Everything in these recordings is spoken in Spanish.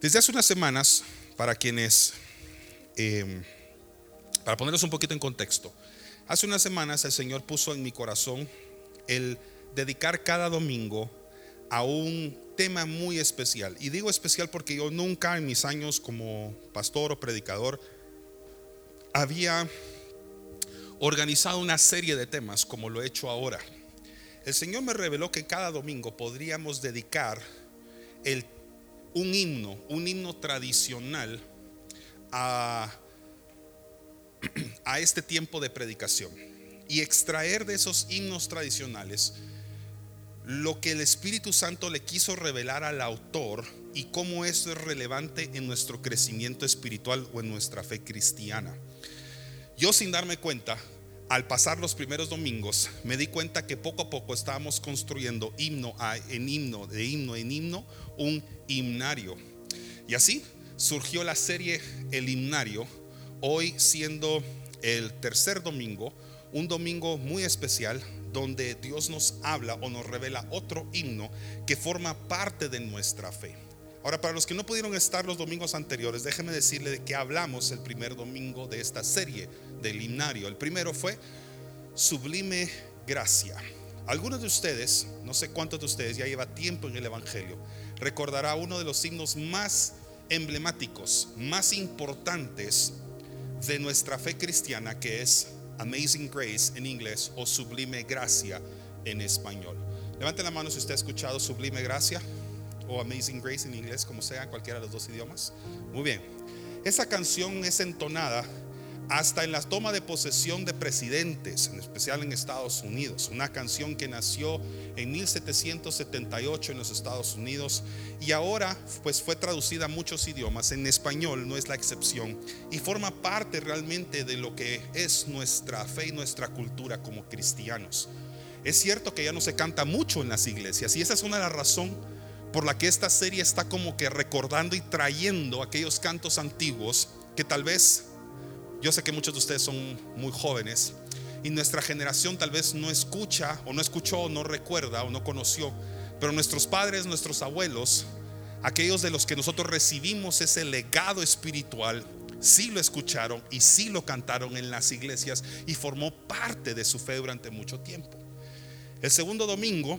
Desde hace unas semanas, para quienes, eh, para ponerlos un poquito en contexto, hace unas semanas el Señor puso en mi corazón el dedicar cada domingo a un tema muy especial. Y digo especial porque yo nunca en mis años como pastor o predicador había organizado una serie de temas como lo he hecho ahora. El Señor me reveló que cada domingo podríamos dedicar el, un himno, un himno tradicional a, a este tiempo de predicación y extraer de esos himnos tradicionales lo que el Espíritu Santo le quiso revelar al autor y cómo eso es relevante en nuestro crecimiento espiritual o en nuestra fe cristiana. Yo sin darme cuenta, al pasar los primeros domingos, me di cuenta que poco a poco estábamos construyendo himno en himno, de himno en himno, un himnario. Y así surgió la serie El himnario, hoy siendo el tercer domingo, un domingo muy especial donde Dios nos habla o nos revela otro himno que forma parte de nuestra fe. Ahora, para los que no pudieron estar los domingos anteriores, déjenme decirle de que hablamos el primer domingo de esta serie del himnario. El primero fue Sublime Gracia. Algunos de ustedes, no sé cuántos de ustedes ya lleva tiempo en el Evangelio, recordará uno de los signos más emblemáticos, más importantes de nuestra fe cristiana, que es Amazing Grace en inglés o Sublime Gracia en español. Levante la mano si usted ha escuchado Sublime Gracia o Amazing Grace en inglés, como sea, cualquiera de los dos idiomas. Muy bien. Esa canción es entonada hasta en la toma de posesión de presidentes, en especial en Estados Unidos. Una canción que nació en 1778 en los Estados Unidos y ahora pues fue traducida a muchos idiomas. En español no es la excepción y forma parte realmente de lo que es nuestra fe y nuestra cultura como cristianos. Es cierto que ya no se canta mucho en las iglesias y esa es una de las razones por la que esta serie está como que recordando y trayendo aquellos cantos antiguos que tal vez yo sé que muchos de ustedes son muy jóvenes y nuestra generación tal vez no escucha o no escuchó o no recuerda o no conoció, pero nuestros padres, nuestros abuelos, aquellos de los que nosotros recibimos ese legado espiritual, sí lo escucharon y sí lo cantaron en las iglesias y formó parte de su fe durante mucho tiempo. El segundo domingo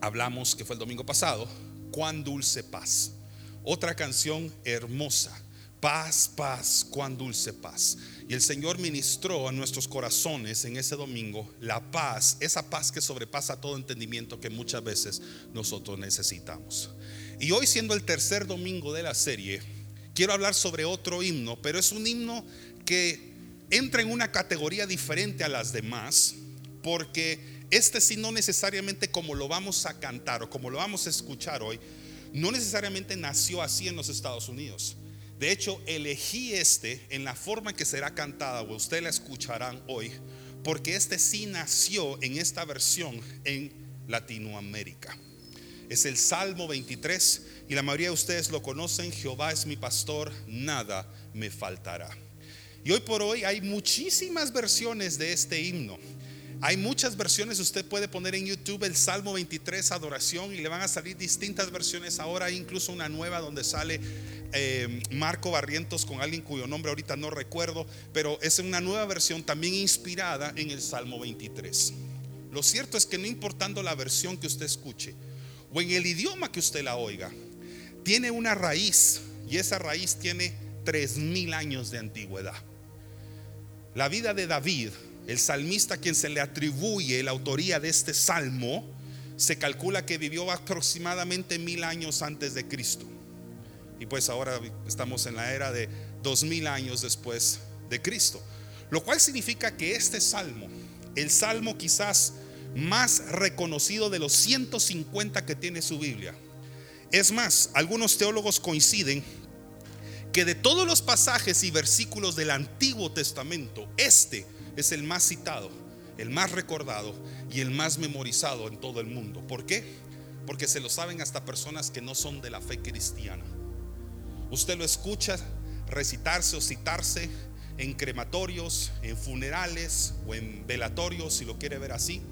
hablamos, que fue el domingo pasado, cuán dulce paz. Otra canción hermosa Paz, paz, cuán dulce paz. Y el Señor ministró a nuestros corazones en ese domingo la paz, esa paz que sobrepasa todo entendimiento que muchas veces nosotros necesitamos. Y hoy siendo el tercer domingo de la serie, quiero hablar sobre otro himno, pero es un himno que entra en una categoría diferente a las demás, porque este sí no necesariamente como lo vamos a cantar o como lo vamos a escuchar hoy, no necesariamente nació así en los Estados Unidos. De hecho, elegí este en la forma en que será cantada, o ustedes la escucharán hoy, porque este sí nació en esta versión en Latinoamérica. Es el Salmo 23 y la mayoría de ustedes lo conocen, Jehová es mi pastor, nada me faltará. Y hoy por hoy hay muchísimas versiones de este himno. Hay muchas versiones, usted puede poner en YouTube el Salmo 23 adoración y le van a salir distintas versiones. Ahora hay incluso una nueva donde sale eh, Marco Barrientos con alguien cuyo nombre ahorita no recuerdo, pero es una nueva versión también inspirada en el Salmo 23. Lo cierto es que no importando la versión que usted escuche o en el idioma que usted la oiga, tiene una raíz y esa raíz tiene tres mil años de antigüedad. La vida de David el salmista a quien se le atribuye la autoría de este salmo, se calcula que vivió aproximadamente mil años antes de Cristo. Y pues ahora estamos en la era de dos mil años después de Cristo. Lo cual significa que este salmo, el salmo quizás más reconocido de los 150 que tiene su Biblia, es más, algunos teólogos coinciden que de todos los pasajes y versículos del Antiguo Testamento, este es el más citado, el más recordado y el más memorizado en todo el mundo. ¿Por qué? Porque se lo saben hasta personas que no son de la fe cristiana. Usted lo escucha recitarse o citarse en crematorios, en funerales o en velatorios, si lo quiere ver así.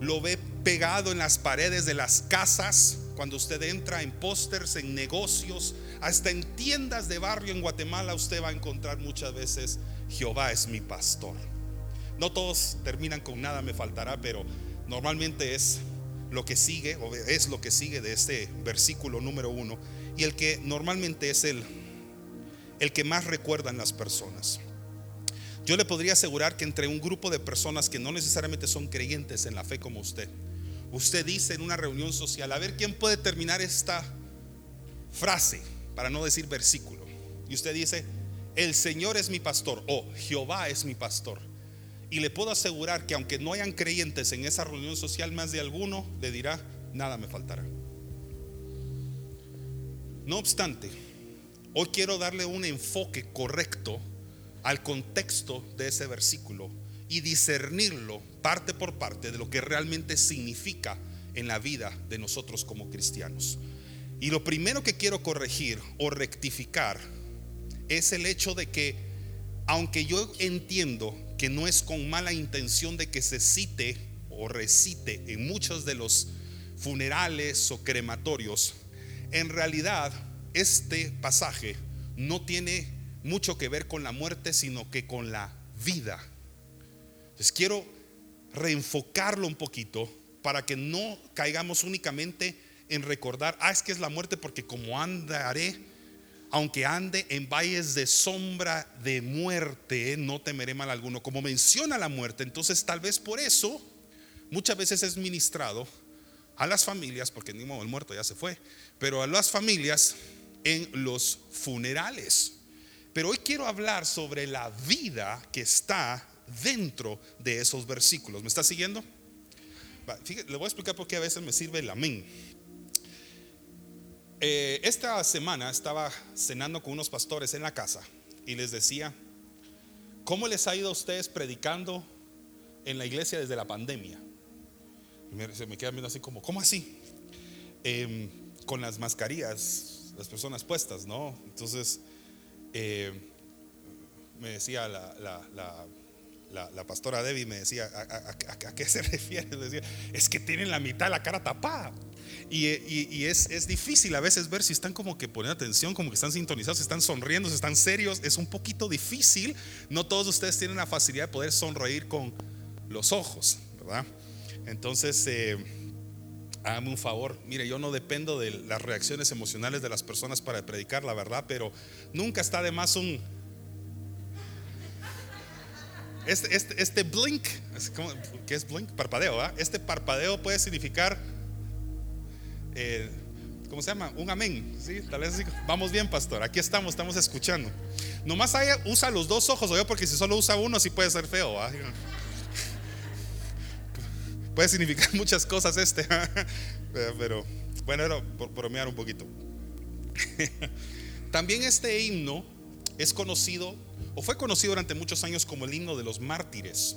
Lo ve pegado en las paredes de las casas cuando usted entra en pósters, en negocios, hasta en tiendas de barrio en Guatemala, usted va a encontrar muchas veces, Jehová es mi pastor. No todos terminan con nada me faltará, pero normalmente es lo que sigue, o es lo que sigue de este versículo número uno, y el que normalmente es el, el que más recuerdan las personas. Yo le podría asegurar que entre un grupo de personas que no necesariamente son creyentes en la fe como usted, usted dice en una reunión social, a ver quién puede terminar esta frase, para no decir versículo. Y usted dice, el Señor es mi pastor o Jehová es mi pastor. Y le puedo asegurar que aunque no hayan creyentes en esa reunión social, más de alguno le dirá, nada me faltará. No obstante, hoy quiero darle un enfoque correcto al contexto de ese versículo y discernirlo parte por parte de lo que realmente significa en la vida de nosotros como cristianos. Y lo primero que quiero corregir o rectificar es el hecho de que, aunque yo entiendo que no es con mala intención de que se cite o recite en muchos de los funerales o crematorios, en realidad este pasaje no tiene mucho que ver con la muerte, sino que con la vida. Entonces quiero reenfocarlo un poquito para que no caigamos únicamente en recordar, ah, es que es la muerte porque como andaré, aunque ande en valles de sombra de muerte, no temeré mal alguno. Como menciona la muerte, entonces tal vez por eso muchas veces es ministrado a las familias, porque ni modo el muerto ya se fue, pero a las familias en los funerales. Pero hoy quiero hablar sobre la vida que está dentro de esos versículos. ¿Me está siguiendo? le voy a explicar por qué a veces me sirve el amén. Eh, esta semana estaba cenando con unos pastores en la casa y les decía, ¿cómo les ha ido a ustedes predicando en la iglesia desde la pandemia? Y se me quedan viendo así como, ¿cómo así? Em, con las mascarillas, las personas puestas, ¿no? Entonces, eh, me decía la, pastora Debbie, me decía, ¿a, qué se refiere? Decía, es que tienen la mitad de la cara tapada. Y, es, difícil a veces ver si están como que poniendo atención, como que están sintonizados, si están sonriendo, si están serios. Es un poquito difícil. No todos ustedes tienen la facilidad de poder sonreír con los ojos, ¿verdad? Entonces, eh, hágame un favor, mire, yo no dependo de las reacciones emocionales de las personas para predicar la verdad, pero nunca está de más un... Este, este, este blink, ¿qué es blink? Parpadeo, ¿ah? Este parpadeo puede significar, eh, ¿cómo se llama? Un amén, ¿sí? Tal vez vamos bien, pastor, aquí estamos, estamos escuchando. Nomás ahí usa los dos ojos, yo porque si solo usa uno, sí puede ser feo. Puede significar muchas cosas este, pero bueno, era por bromear un poquito. También este himno es conocido, o fue conocido durante muchos años como el himno de los mártires.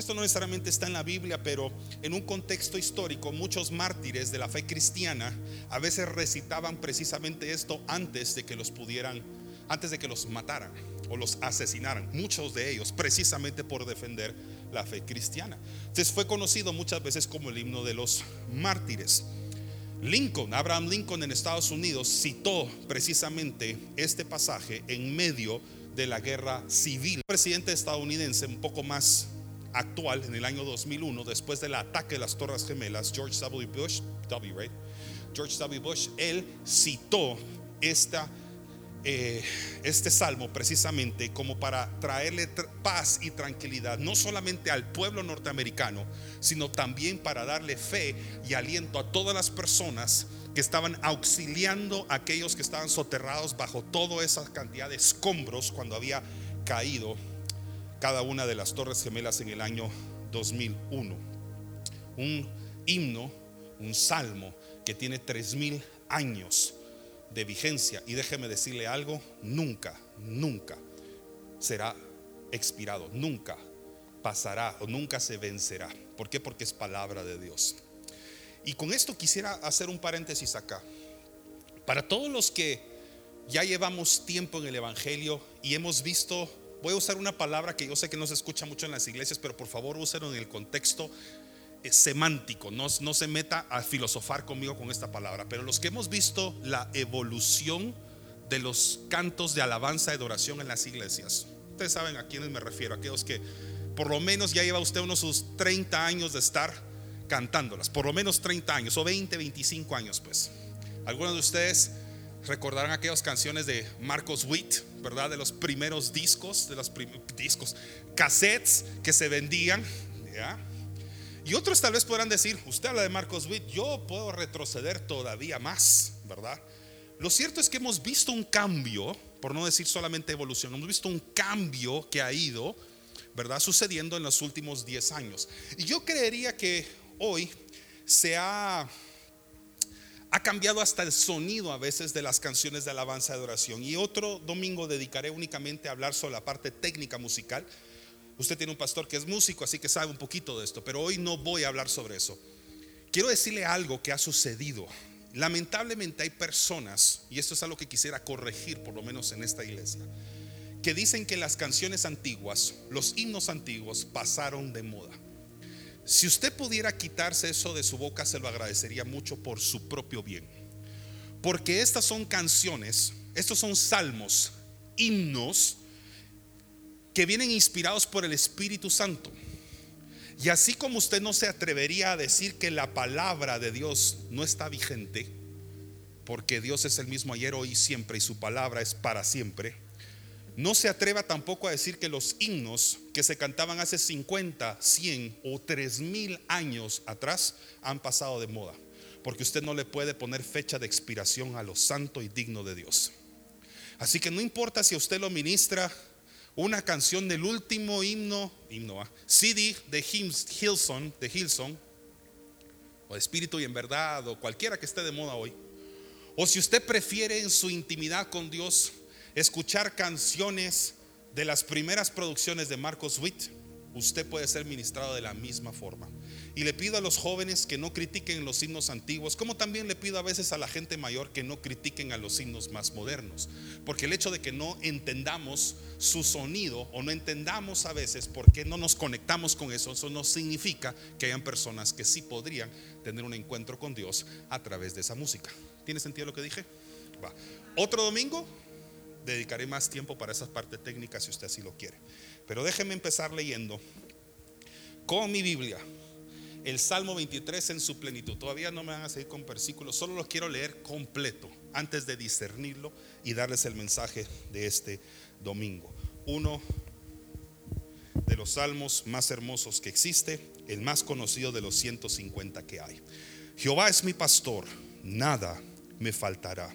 Esto no necesariamente está en la Biblia, pero en un contexto histórico, muchos mártires de la fe cristiana a veces recitaban precisamente esto antes de que los pudieran, antes de que los mataran o los asesinaran. Muchos de ellos, precisamente por defender la fe cristiana. Entonces fue conocido muchas veces como el himno de los mártires. Lincoln, Abraham Lincoln en Estados Unidos citó precisamente este pasaje en medio de la guerra civil. El presidente estadounidense un poco más actual en el año 2001, después del ataque de las Torres Gemelas, George W. Bush, W, George W. Bush, él citó eh, este salmo precisamente como para traerle paz y tranquilidad, no solamente al pueblo norteamericano, sino también para darle fe y aliento a todas las personas que estaban auxiliando a aquellos que estaban soterrados bajo toda esa cantidad de escombros cuando había caído cada una de las torres gemelas en el año 2001. Un himno, un salmo que tiene tres mil años de vigencia. Y déjeme decirle algo, nunca, nunca será expirado, nunca pasará o nunca se vencerá. ¿Por qué? Porque es palabra de Dios. Y con esto quisiera hacer un paréntesis acá. Para todos los que ya llevamos tiempo en el Evangelio y hemos visto, voy a usar una palabra que yo sé que no se escucha mucho en las iglesias, pero por favor úselo en el contexto eh, semántico, no, no se meta a filosofar conmigo con esta palabra, pero los que hemos visto la evolución de los cantos de alabanza y adoración en las iglesias, ustedes saben a quiénes me refiero, aquellos que por lo menos ya lleva usted unos sus 30 años de estar cantándolas, por lo menos 30 años o 20, 25 años pues. Algunos de ustedes recordarán aquellas canciones de Marcos Witt, ¿verdad? De los primeros discos, de los discos, cassettes que se vendían, ¿ya? Y otros tal vez podrán decir, usted habla de Marcos Witt, yo puedo retroceder todavía más, ¿verdad? Lo cierto es que hemos visto un cambio, por no decir solamente evolución, hemos visto un cambio que ha ido, ¿verdad? Sucediendo en los últimos 10 años. Y yo creería que hoy se ha ha cambiado hasta el sonido a veces de las canciones de alabanza y adoración. Y otro domingo dedicaré únicamente a hablar sobre la parte técnica musical. Usted tiene un pastor que es músico, así que sabe un poquito de esto, pero hoy no voy a hablar sobre eso. Quiero decirle algo que ha sucedido. Lamentablemente hay personas, y esto es algo que quisiera corregir por lo menos en esta iglesia, que dicen que las canciones antiguas, los himnos antiguos pasaron de moda. Si usted pudiera quitarse eso de su boca, se lo agradecería mucho por su propio bien. Porque estas son canciones, estos son salmos, himnos que vienen inspirados por el Espíritu Santo. Y así como usted no se atrevería a decir que la palabra de Dios no está vigente, porque Dios es el mismo ayer, hoy y siempre, y su palabra es para siempre no se atreva tampoco a decir que los himnos que se cantaban hace 50, 100 o 3000 años atrás han pasado de moda. Porque usted no le puede poner fecha de expiración a lo santo y digno de Dios. Así que no importa si usted lo ministra una canción del último himno, himno, ¿ah? CD de Hilson, de o Espíritu y en verdad, o cualquiera que esté de moda hoy. O si usted prefiere en su intimidad con Dios escuchar canciones de las primeras producciones de Marcos Witt, usted puede ser ministrado de la misma forma. Y le pido a los jóvenes que no critiquen los himnos antiguos, como también le pido a veces a la gente mayor que no critiquen a los himnos más modernos. Porque el hecho de que no entendamos su sonido o no entendamos a veces por qué no nos conectamos con eso, eso no significa que hayan personas que sí podrían tener un encuentro con Dios a través de esa música. ¿Tiene sentido lo que dije? Va. Otro domingo dedicaré más tiempo para esas partes técnicas si usted así lo quiere. Pero déjeme empezar leyendo con mi Biblia el Salmo 23 en su plenitud. Todavía no me van a seguir con versículos, solo lo quiero leer completo antes de discernirlo y darles el mensaje de este domingo. Uno de los salmos más hermosos que existe, el más conocido de los 150 que hay. Jehová es mi pastor, nada me faltará.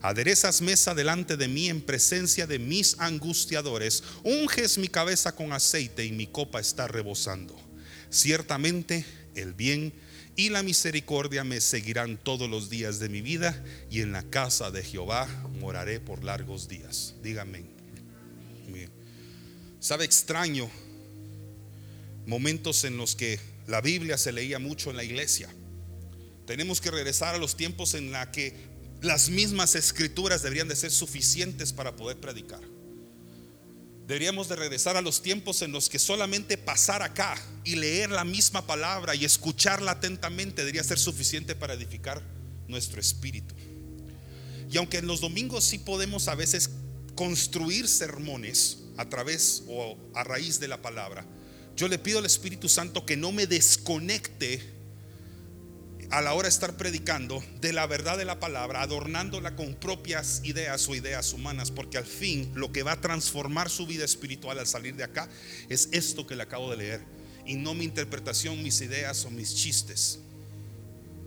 Aderezas mesa delante de mí en presencia de mis angustiadores. Unges mi cabeza con aceite y mi copa está rebosando. Ciertamente el bien y la misericordia me seguirán todos los días de mi vida y en la casa de Jehová moraré por largos días. Dígame. Sabe extraño momentos en los que la Biblia se leía mucho en la iglesia. Tenemos que regresar a los tiempos en la que las mismas escrituras deberían de ser suficientes para poder predicar. Deberíamos de regresar a los tiempos en los que solamente pasar acá y leer la misma palabra y escucharla atentamente debería ser suficiente para edificar nuestro espíritu. Y aunque en los domingos sí podemos a veces construir sermones a través o a raíz de la palabra, yo le pido al Espíritu Santo que no me desconecte a la hora de estar predicando de la verdad de la palabra, adornándola con propias ideas o ideas humanas, porque al fin lo que va a transformar su vida espiritual al salir de acá es esto que le acabo de leer, y no mi interpretación, mis ideas o mis chistes.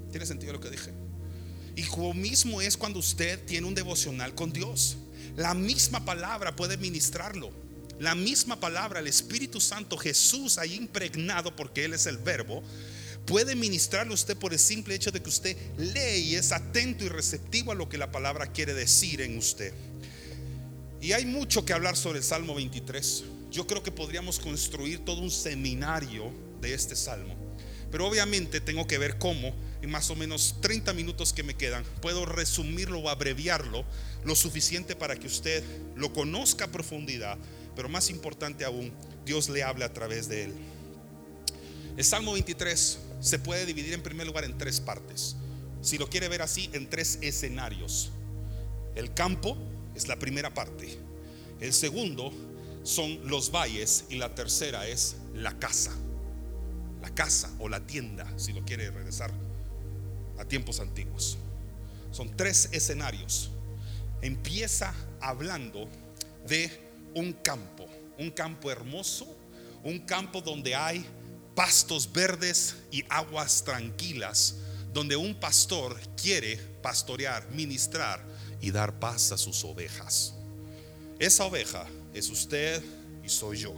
¿Tiene sentido lo que dije? Y como mismo es cuando usted tiene un devocional con Dios. La misma palabra puede ministrarlo. La misma palabra, el Espíritu Santo, Jesús ahí impregnado porque Él es el verbo, puede ministrarle usted por el simple hecho de que usted lee y es atento y receptivo a lo que la palabra quiere decir en usted. Y hay mucho que hablar sobre el Salmo 23. Yo creo que podríamos construir todo un seminario de este salmo. Pero obviamente tengo que ver cómo, en más o menos 30 minutos que me quedan, puedo resumirlo o abreviarlo lo suficiente para que usted lo conozca a profundidad, pero más importante aún, Dios le hable a través de él. El Salmo 23 se puede dividir en primer lugar en tres partes. Si lo quiere ver así, en tres escenarios. El campo es la primera parte. El segundo son los valles y la tercera es la casa. La casa o la tienda, si lo quiere regresar a tiempos antiguos. Son tres escenarios. Empieza hablando de un campo, un campo hermoso, un campo donde hay pastos verdes y aguas tranquilas, donde un pastor quiere pastorear, ministrar y dar paz a sus ovejas. Esa oveja es usted y soy yo.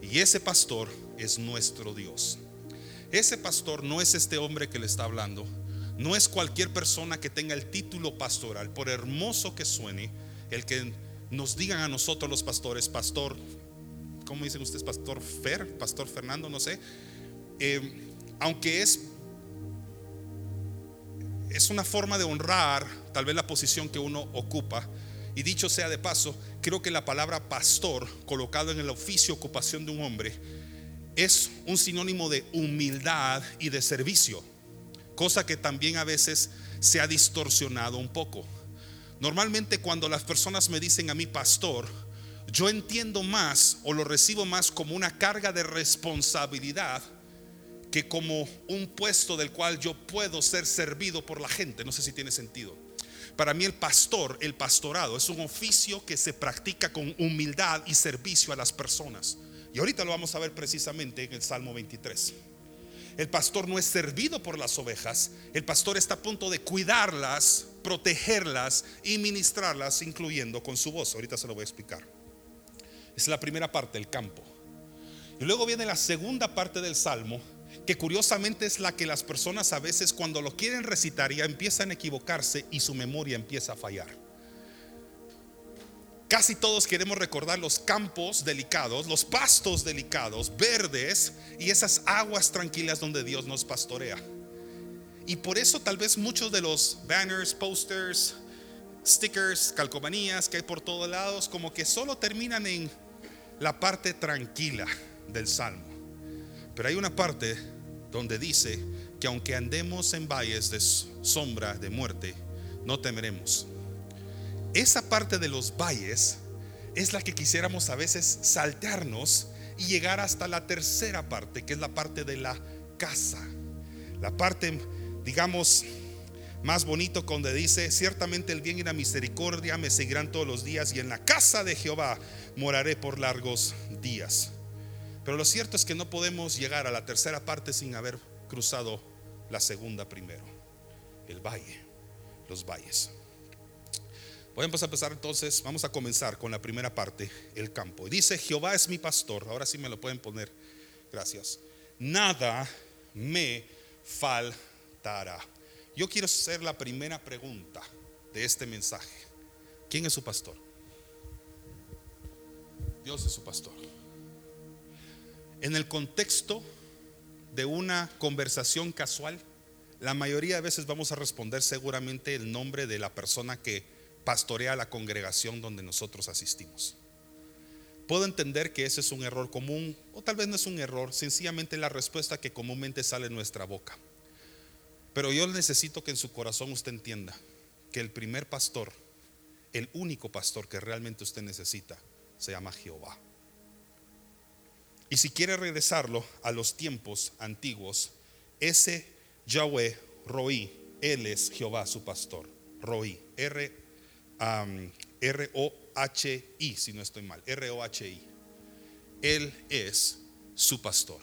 Y ese pastor es nuestro Dios. Ese pastor no es este hombre que le está hablando, no es cualquier persona que tenga el título pastoral, por hermoso que suene, el que nos digan a nosotros los pastores, pastor ¿cómo dicen ustedes? Pastor Fer, Pastor Fernando, no sé. Eh, aunque es, es una forma de honrar tal vez la posición que uno ocupa. Y dicho sea de paso, creo que la palabra pastor, colocado en el oficio, ocupación de un hombre, es un sinónimo de humildad y de servicio, cosa que también a veces se ha distorsionado un poco. Normalmente cuando las personas me dicen a mí pastor, yo entiendo más o lo recibo más como una carga de responsabilidad que como un puesto del cual yo puedo ser servido por la gente. No sé si tiene sentido. Para mí el pastor, el pastorado, es un oficio que se practica con humildad y servicio a las personas. Y ahorita lo vamos a ver precisamente en el Salmo 23. El pastor no es servido por las ovejas, el pastor está a punto de cuidarlas, protegerlas y ministrarlas, incluyendo con su voz. Ahorita se lo voy a explicar. Es la primera parte, el campo. Y luego viene la segunda parte del salmo, que curiosamente es la que las personas a veces cuando lo quieren recitar ya empiezan a equivocarse y su memoria empieza a fallar. Casi todos queremos recordar los campos delicados, los pastos delicados, verdes y esas aguas tranquilas donde Dios nos pastorea. Y por eso tal vez muchos de los banners, posters, stickers, calcomanías que hay por todos lados, como que solo terminan en la parte tranquila del salmo. Pero hay una parte donde dice que aunque andemos en valles de sombra de muerte, no temeremos. Esa parte de los valles es la que quisiéramos a veces saltearnos y llegar hasta la tercera parte, que es la parte de la casa. La parte, digamos, más bonito donde dice, ciertamente el bien y la misericordia me seguirán todos los días y en la casa de Jehová moraré por largos días. Pero lo cierto es que no podemos llegar a la tercera parte sin haber cruzado la segunda primero, el valle, los valles. A empezar entonces, vamos a comenzar con la primera parte, el campo. Dice, Jehová es mi pastor, ahora sí me lo pueden poner, gracias. Nada me faltará. Yo quiero hacer la primera pregunta de este mensaje. ¿Quién es su pastor? Dios es su pastor. En el contexto de una conversación casual, la mayoría de veces vamos a responder seguramente el nombre de la persona que pastorea la congregación donde nosotros asistimos. Puedo entender que ese es un error común, o tal vez no es un error, sencillamente la respuesta que comúnmente sale en nuestra boca. Pero yo necesito que en su corazón usted entienda que el primer pastor, el único pastor que realmente usted necesita, se llama Jehová. Y si quiere regresarlo a los tiempos antiguos, ese Yahweh, Roí, Él es Jehová su pastor. Roí, R, R O H I, si no estoy mal, R O H I. Él es su pastor.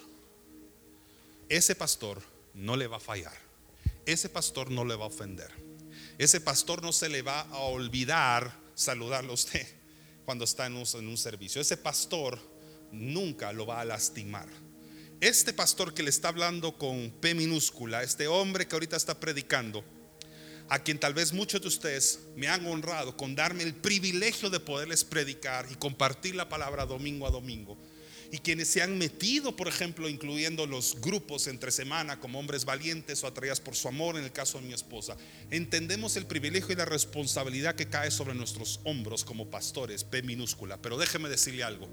Ese pastor no le va a fallar ese pastor no le va a ofender. Ese pastor no se le va a olvidar saludarlo a usted cuando está en un, servicio. Ese pastor nunca lo va a lastimar. este pastor que le está hablando con P minúscula, este hombre que ahorita está predicando, a quien tal vez muchos de ustedes me han honrado con darme el privilegio de poderles predicar y compartir la palabra domingo a domingo. Y quienes se han metido, por ejemplo, incluyendo los grupos entre semana como hombres valientes o atraídas por su amor, en el caso de mi esposa, entendemos el privilegio y la responsabilidad que cae sobre nuestros hombros como pastores, P minúscula. Pero déjeme decirle algo,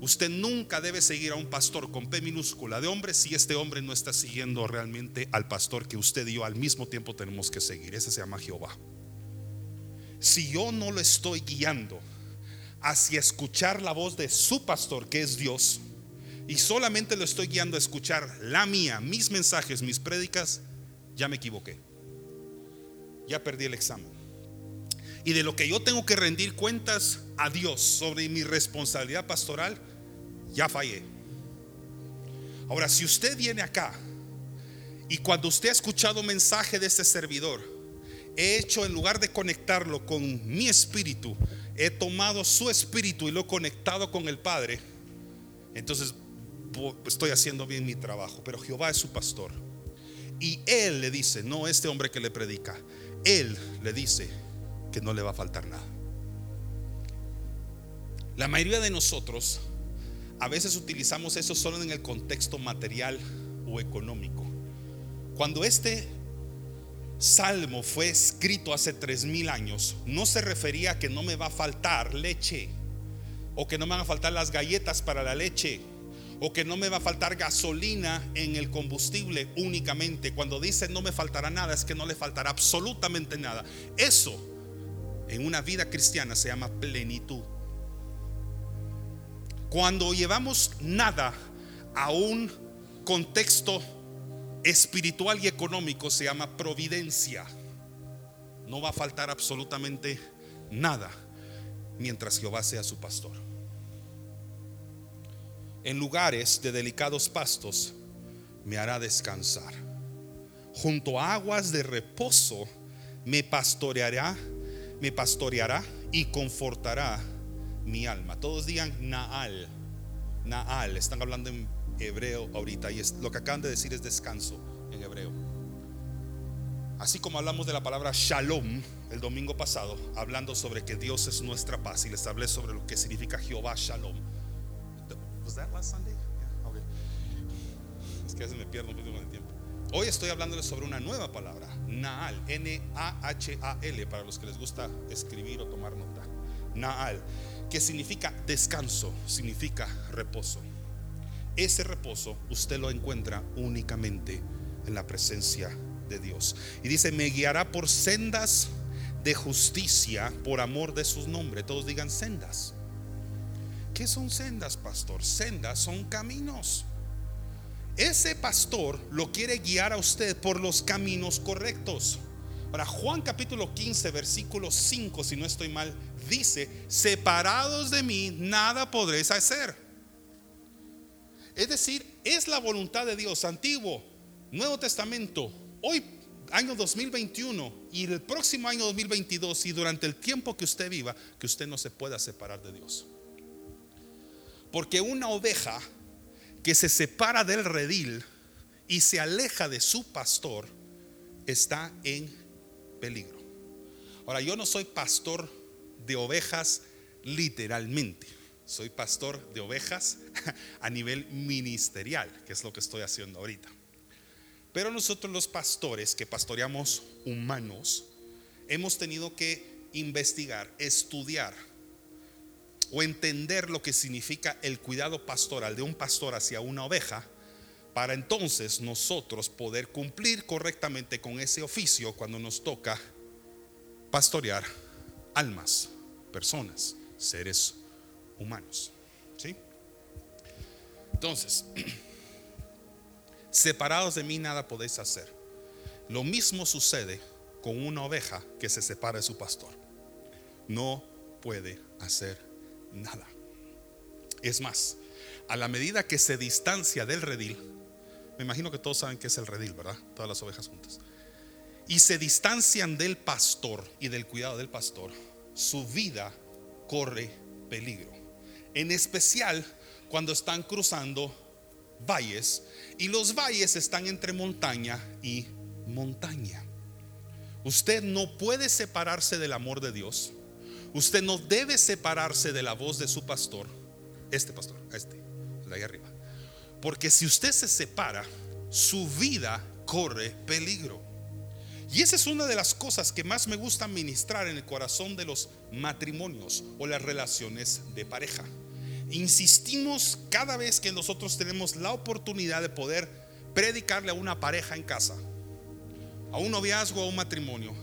Usted nunca debe seguir a un pastor con P minúscula de hombre si este hombre no está siguiendo realmente al pastor que usted y yo al mismo tiempo tenemos que seguir. Ese se llama Jehová. Si yo no lo estoy guiando hacia escuchar la voz de su pastor, que es Dios, y solamente lo estoy guiando a escuchar la mía, mis mensajes, mis prédicas, ya me equivoqué. Ya perdí el examen. Y de lo que yo tengo que rendir cuentas a Dios sobre mi responsabilidad pastoral, ya fallé. Ahora, si usted viene acá y cuando usted ha escuchado mensaje de este servidor, he hecho en lugar de conectarlo con mi espíritu, he tomado su espíritu y lo he conectado con el Padre, entonces estoy haciendo bien mi trabajo. Pero Jehová es su pastor. Y Él le dice, no este hombre que le predica, Él le dice que no le va a faltar nada. La mayoría de nosotros a veces utilizamos eso solo en el contexto material o económico. Cuando este salmo fue escrito hace tres mil años, no se refería a que no me va a faltar leche, o que no me van a faltar las galletas para la leche, o que no me va a faltar gasolina en el combustible únicamente. Cuando dice no me faltará nada, es que no le faltará absolutamente nada. Eso en una vida cristiana se llama plenitud. Cuando llevamos nada a un contexto espiritual y económico se llama providencia. No va a faltar absolutamente nada mientras Jehová sea su pastor. En lugares de delicados pastos me hará descansar. Junto a aguas de reposo me pastoreará, me pastoreará y confortará mi alma. Todos digan Naal. Naal. Están hablando en hebreo ahorita. Y es, lo que acaban de decir es descanso en hebreo. Así como hablamos de la palabra shalom el domingo pasado, hablando sobre que Dios es nuestra paz y les hablé sobre lo que significa Jehová shalom. Was that last Sunday? Es que a veces me pierdo un poquito el tiempo. Hoy estoy hablándoles sobre una nueva palabra, Naal, N-A-H-A-L, para los que les gusta escribir o tomar nota. Naal que significa descanso, significa reposo. Ese reposo usted lo encuentra únicamente en la presencia de Dios. Y dice, me guiará por sendas de justicia por amor de su nombre. Todos digan sendas. ¿Qué son sendas, pastor? Sendas son caminos. Ese pastor lo quiere guiar a usted por los caminos correctos. Ahora, Juan capítulo 15, versículo 5, si no estoy mal, dice, separados de mí, nada podréis hacer. Es decir, es la voluntad de Dios, antiguo, Nuevo Testamento, hoy, año 2021 y el próximo año 2022 y durante el tiempo que usted viva, que usted no se pueda separar de Dios. Porque una oveja que se separa del redil y se aleja de su pastor está en peligro. Ahora, yo no soy pastor de ovejas literalmente. Soy pastor de ovejas a nivel ministerial, que es lo que estoy haciendo ahorita. Pero nosotros los pastores que pastoreamos humanos, hemos tenido que investigar, estudiar o entender lo que significa el cuidado pastoral de un pastor hacia una oveja para entonces nosotros poder cumplir correctamente con ese oficio cuando nos toca pastorear almas personas, seres humanos. ¿Sí? Entonces, separados de mí nada podéis hacer. Lo mismo sucede con una oveja que se separa de su pastor. No puede hacer nada. Es más, a la medida que se distancia del redil, me imagino que todos saben que es el redil, ¿verdad? Todas las ovejas juntas. Y se distancian del pastor y del cuidado del pastor, su vida corre peligro. En especial cuando están cruzando valles y los valles están entre montaña y montaña. Usted no puede separarse del amor de Dios. Usted no debe separarse de la voz de su pastor, este pastor, este, de ahí arriba. Porque si usted se separa, su vida corre peligro. Y esa es una de las cosas que más me gusta ministrar en el corazón de los matrimonios o las relaciones de pareja. Insistimos cada vez que nosotros tenemos la oportunidad de poder predicarle a una pareja en casa, a un noviazgo, a un matrimonio.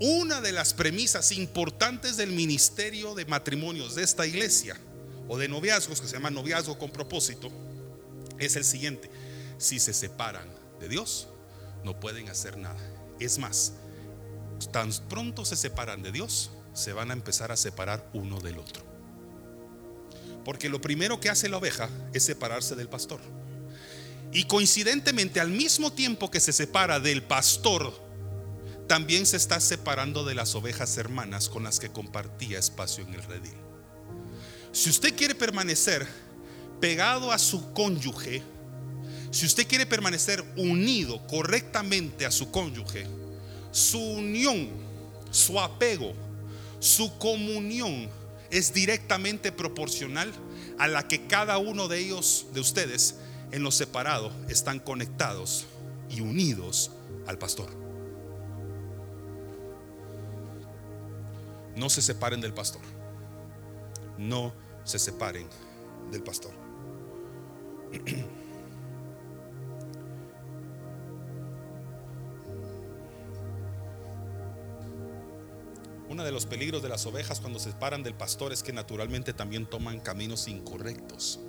Una de las premisas importantes del ministerio de matrimonios de esta iglesia o de noviazgos, que se llama noviazgo con propósito, es el siguiente. Si se separan de Dios, no pueden hacer nada. Es más, tan pronto se separan de Dios, se van a empezar a separar uno del otro. Porque lo primero que hace la oveja es separarse del pastor. Y coincidentemente, al mismo tiempo que se separa del pastor, también se está separando de las ovejas hermanas con las que compartía espacio en el redil. Si usted quiere permanecer pegado a su cónyuge, si usted quiere permanecer unido correctamente a su cónyuge, su unión, su apego, su comunión es directamente proporcional a la que cada uno de ellos, de ustedes, en lo separado, están conectados y unidos al pastor. No se separen del pastor. No se separen del pastor. Uno de los peligros de las ovejas cuando se separan del pastor es que naturalmente también toman caminos incorrectos.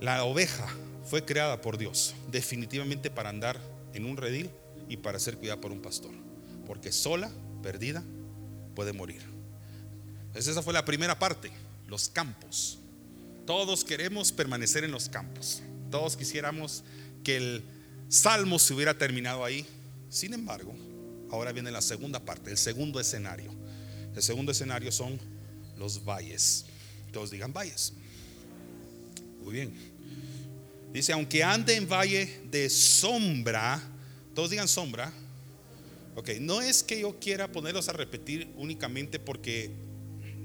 La oveja fue creada por Dios definitivamente para andar en un redil y para ser cuidada por un pastor. Porque sola, perdida, puede morir. esa fue la primera parte, los campos. Todos queremos permanecer en los campos. Todos quisiéramos que el salmo se hubiera terminado ahí. Sin embargo, Ahora viene la segunda parte, el segundo escenario. El segundo escenario son los valles. Todos digan valles. Muy bien. Dice, aunque ande en valle de sombra, todos digan sombra. Ok, no es que yo quiera ponerlos a repetir únicamente porque,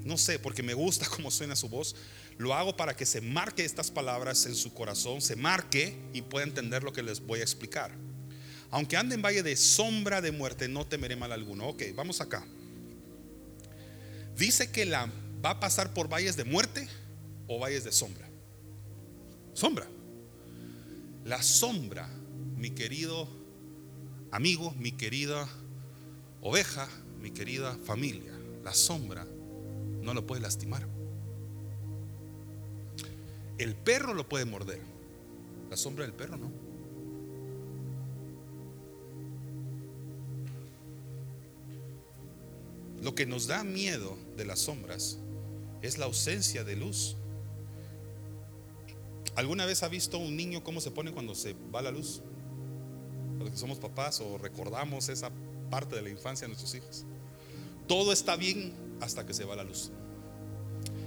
no sé, porque me gusta cómo suena su voz. Lo hago para que se marque estas palabras en su corazón, se marque y pueda entender lo que les voy a explicar. Aunque ande en valle de sombra de muerte, no temeré mal alguno. Ok, vamos acá. Dice que la va a pasar por valles de muerte o valles de sombra. Sombra. La sombra, mi querido amigo, mi querida oveja, mi querida familia, la sombra no lo puede lastimar. El perro lo puede morder. La sombra del perro no. Lo que nos da miedo de las sombras es la ausencia de luz. ¿Alguna vez ha visto un niño cómo se pone cuando se va la luz? Los que somos papás o recordamos esa parte de la infancia de nuestros hijos. Todo está bien hasta que se va la luz.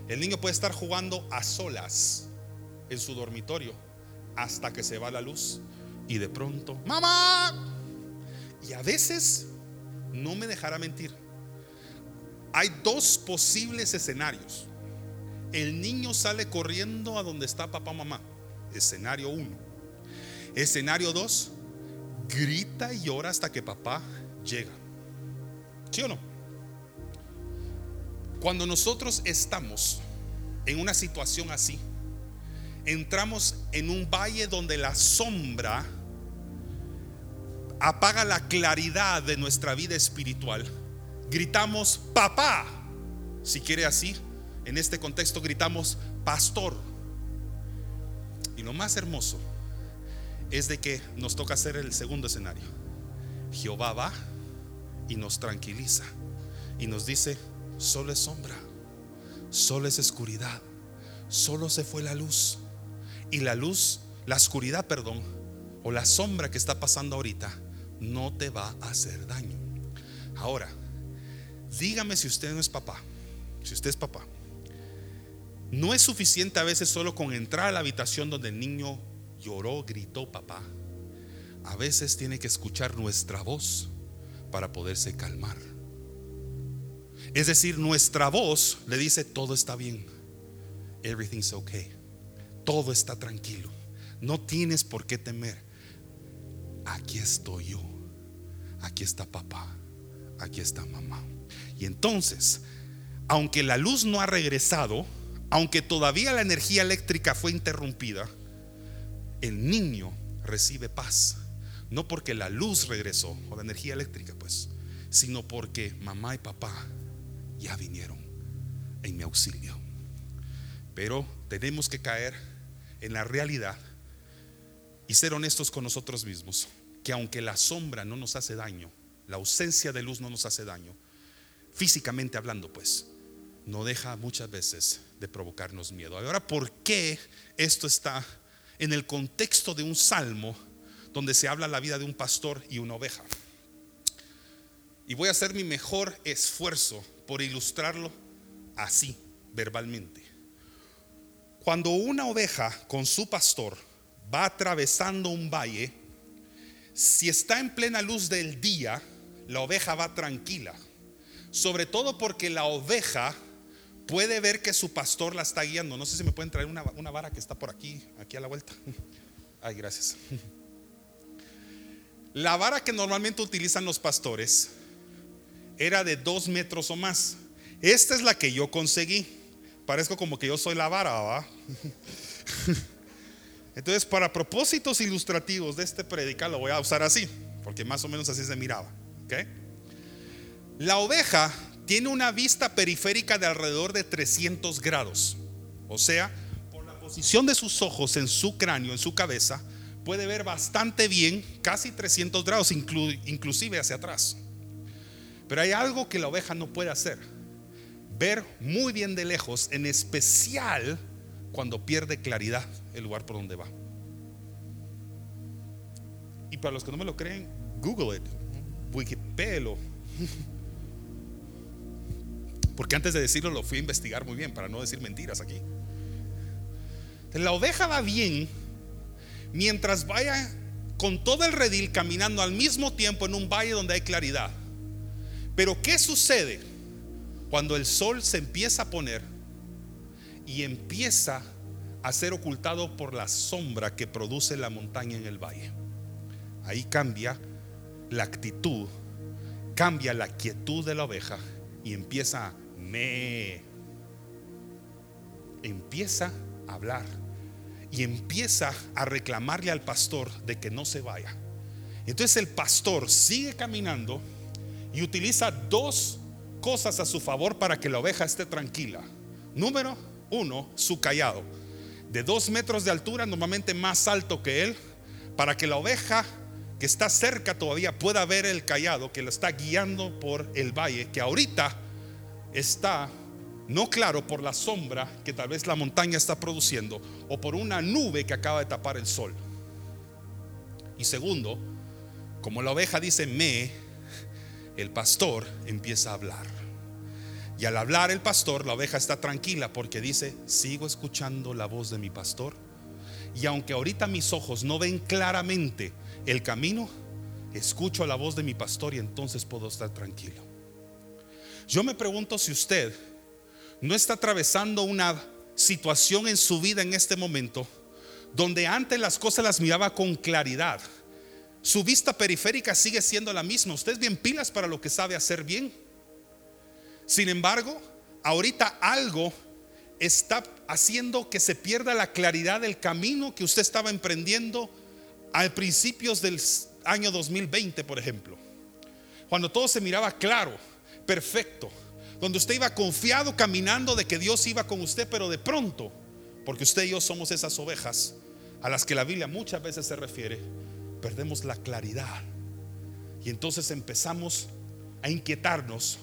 El niño puede estar jugando a solas en su dormitorio hasta que se va la luz y de pronto, mamá. Y a veces, no me dejará mentir, hay dos posibles escenarios. El niño sale corriendo a donde está papá mamá. Escenario uno. Escenario dos. Grita y llora hasta que papá llega. ¿Sí o no? Cuando nosotros estamos en una situación así, entramos en un valle donde la sombra apaga la claridad de nuestra vida espiritual gritamos papá. Si quiere así, en este contexto gritamos pastor. Y lo más hermoso es de que nos toca hacer el segundo escenario. Jehová va y nos tranquiliza y nos dice, solo es sombra, solo es oscuridad, solo se fue la luz. Y la luz, la oscuridad, perdón, o la sombra que está pasando ahorita, no te va a hacer daño. Ahora, Dígame si usted no es papá, si usted es papá. No es suficiente a veces solo con entrar a la habitación donde el niño lloró, gritó papá. A veces tiene que escuchar nuestra voz para poderse calmar. Es decir, nuestra voz le dice todo está bien. Everything's okay. Todo está tranquilo. No tienes por qué temer. Aquí estoy yo. Aquí está papá. Aquí está mamá. Y entonces, aunque la luz no ha regresado, aunque todavía la energía eléctrica fue interrumpida, el niño recibe paz. No porque la luz regresó, o la energía eléctrica, pues, sino porque mamá y papá ya vinieron en mi auxilio. Pero tenemos que caer en la realidad y ser honestos con nosotros mismos, que aunque la sombra no nos hace daño, la ausencia de luz no nos hace daño, físicamente hablando, pues, no deja muchas veces de provocarnos miedo. Ahora, ¿por qué esto está en el contexto de un salmo donde se habla la vida de un pastor y una oveja? Y voy a hacer mi mejor esfuerzo por ilustrarlo así, verbalmente. Cuando una oveja con su pastor va atravesando un valle, si está en plena luz del día, la oveja va tranquila. Sobre todo porque la oveja puede ver que su pastor la está guiando. No sé si me pueden traer una, vara que está por aquí, aquí a la vuelta. Ay, gracias. La vara que normalmente utilizan los pastores era de dos metros o más. Esta es la que yo conseguí. Parezco como que yo soy la vara, ¿va? Entonces, para propósitos ilustrativos de este predica, lo voy a usar así, porque más o menos así se miraba. La oveja tiene una vista periférica de alrededor de 300 grados. O sea, por la posición de sus ojos en su cráneo, en su cabeza, puede ver bastante bien, casi 300 grados, inclusive hacia atrás. Pero hay algo que la oveja no puede hacer. Ver muy bien de lejos, en especial cuando pierde claridad el lugar por donde va. Y para los que no me lo creen, Google it, Wikipedia. Porque antes de decirlo lo fui a investigar muy bien para no decir mentiras aquí. La oveja va bien mientras vaya con todo el redil caminando al mismo tiempo en un valle donde hay claridad. Pero ¿qué sucede cuando el sol se empieza a poner y empieza a ser ocultado por la sombra que produce la montaña en el valle? Ahí cambia la actitud, cambia la quietud de la oveja y empieza a empieza a hablar y empieza a reclamarle al pastor de que no se vaya. Entonces el pastor sigue caminando y utiliza dos cosas a su favor para que la oveja esté tranquila. Número uno, su callado. De dos metros de altura, normalmente más alto que él, para que la oveja que está cerca todavía pueda ver el callado que lo está guiando por el valle, que ahorita está no claro por la sombra que tal vez la montaña está produciendo o por una nube que acaba de tapar el sol. Y segundo, como la oveja dice me, el pastor empieza a hablar. Y al hablar el pastor, la oveja está tranquila porque dice, sigo escuchando la voz de mi pastor. Y aunque ahorita mis ojos no ven claramente el camino, escucho la voz de mi pastor y entonces puedo estar tranquilo. Yo me pregunto si usted no está atravesando una situación en su vida en este momento donde antes las cosas las miraba con claridad. Su vista periférica sigue siendo la misma. Usted es bien pilas para lo que sabe hacer bien. Sin embargo, ahorita algo está haciendo que se pierda la claridad del camino que usted estaba emprendiendo al principios del año 2020, por ejemplo. Cuando todo se miraba claro perfecto, donde usted iba confiado caminando de que Dios iba con usted, pero de pronto, porque usted y yo somos esas ovejas a las que la Biblia muchas veces se refiere, perdemos la claridad. Y entonces empezamos a inquietarnos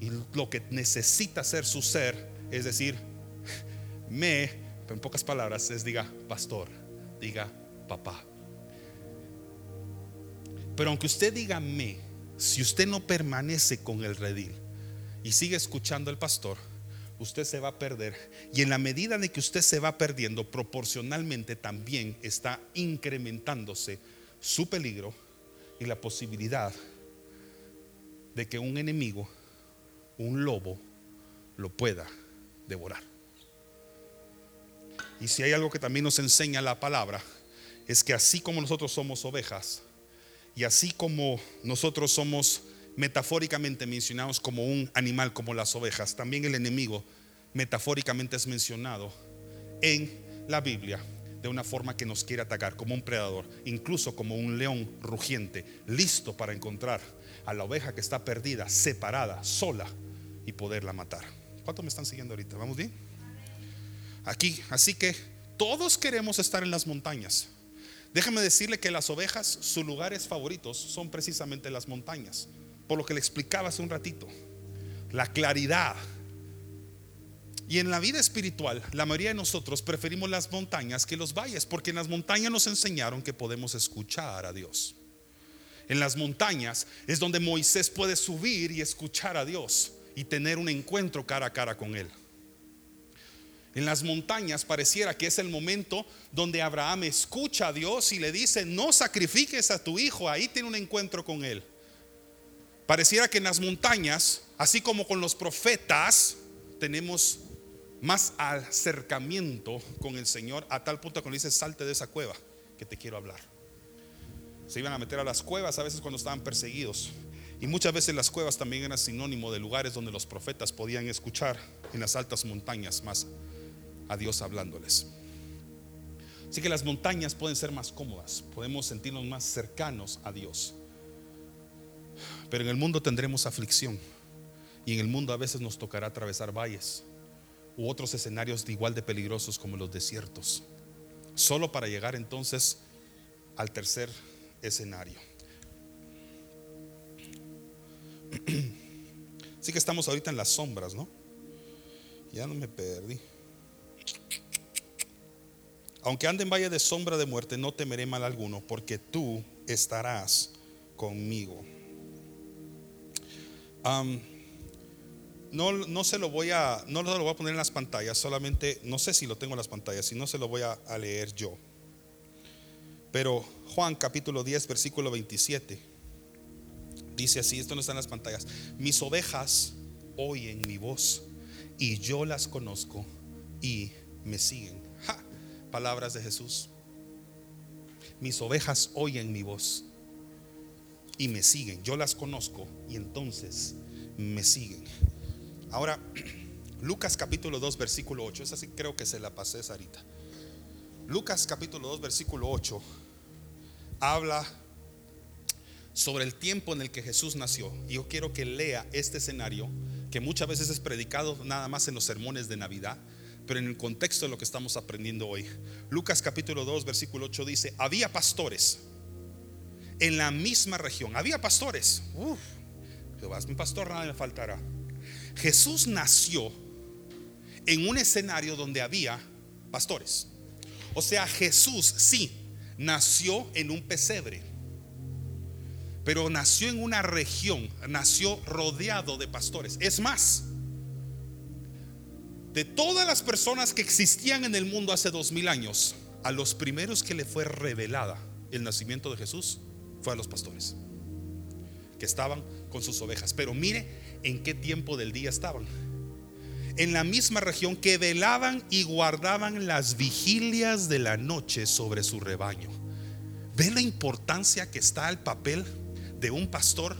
y lo que necesita ser su ser es decir, me, en pocas palabras, es diga pastor, diga papá. Pero aunque usted diga me, si usted no permanece con el redil y sigue escuchando al pastor, usted se va a perder. Y en la medida de que usted se va perdiendo, proporcionalmente también está incrementándose su peligro y la posibilidad de que un enemigo, un lobo, lo pueda devorar. Y si hay algo que también nos enseña la palabra, es que así como nosotros somos ovejas, y así como nosotros somos metafóricamente mencionados como un animal, como las ovejas, también el enemigo metafóricamente es mencionado en la Biblia de una forma que nos quiere atacar, como un predador, incluso como un león rugiente, listo para encontrar a la oveja que está perdida, separada, sola y poderla matar. ¿Cuántos me están siguiendo ahorita? ¿Vamos bien? Aquí, así que todos queremos estar en las montañas. Déjame decirle que las ovejas, sus lugares favoritos son precisamente las montañas por lo que le explicaba hace un ratito, la claridad. Y en la vida espiritual, la mayoría de nosotros preferimos las montañas que los valles, porque en las montañas nos enseñaron que podemos escuchar a Dios. En las montañas es donde Moisés puede subir y escuchar a Dios y tener un encuentro cara a cara con Él. En las montañas pareciera que es el momento donde Abraham escucha a Dios y le dice, no sacrifiques a tu hijo, ahí tiene un encuentro con Él. Pareciera que en las montañas, así como con los profetas, tenemos más acercamiento con el Señor a tal punto que le dice, salte de esa cueva que te quiero hablar. Se iban a meter a las cuevas a veces cuando estaban perseguidos. Y muchas veces las cuevas también eran sinónimo de lugares donde los profetas podían escuchar en las altas montañas más a Dios hablándoles. Así que las montañas pueden ser más cómodas, podemos sentirnos más cercanos a Dios. Pero en el mundo tendremos aflicción. Y en el mundo a veces nos tocará atravesar valles u otros escenarios igual de peligrosos como los desiertos. Solo para llegar entonces al tercer escenario. Así que estamos ahorita en las sombras, ¿no? Ya no me perdí. Aunque ande en valle de sombra de muerte, no temeré mal alguno, porque tú estarás conmigo no, no, se lo voy a, no lo voy a poner en las pantallas, solamente, no sé si lo tengo en las pantallas, si no se lo voy a, a leer yo. Pero Juan capítulo 10, versículo 27, dice así, esto no está en las pantallas, mis ovejas oyen mi voz y yo las conozco y me siguen. Palabras de Jesús. Mis ovejas oyen mi voz y me siguen. Yo las conozco y entonces me siguen. Ahora, Lucas capítulo 2, versículo 8. Esa sí creo que se la pasé, Sarita. Lucas capítulo 2, versículo 8 habla sobre el tiempo en el que Jesús nació. Y yo quiero que lea este escenario que muchas veces es predicado nada más en los sermones de Navidad, pero en el contexto de lo que estamos aprendiendo hoy. Lucas capítulo 2, versículo 8 dice, había pastores en la misma región. Había pastores. Uf, Jehová es mi pastor, nada me faltará. Jesús nació en un escenario donde había pastores. O sea, Jesús sí nació en un pesebre, pero nació en una región, nació rodeado de pastores. Es más, de todas las personas que existían en el mundo hace dos mil años, a los primeros que le fue revelada el nacimiento de Jesús fue a los pastores que estaban con sus ovejas. Pero mire en qué tiempo del día estaban. En la misma región que velaban y guardaban las vigilias de la noche sobre su rebaño. ¿Ve la importancia que está el papel de un pastor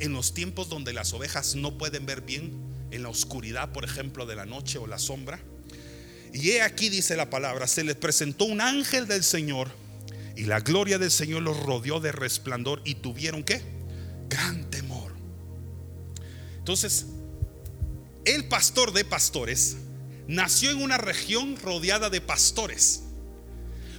en los tiempos donde las ovejas no pueden ver bien, en la oscuridad, por ejemplo, de la noche o la sombra? Y he aquí dice la palabra, se les presentó un ángel del Señor y la gloria del Señor los rodeó de resplandor y tuvieron que gran temor. Entonces, el pastor de pastores nació en una región rodeada de pastores.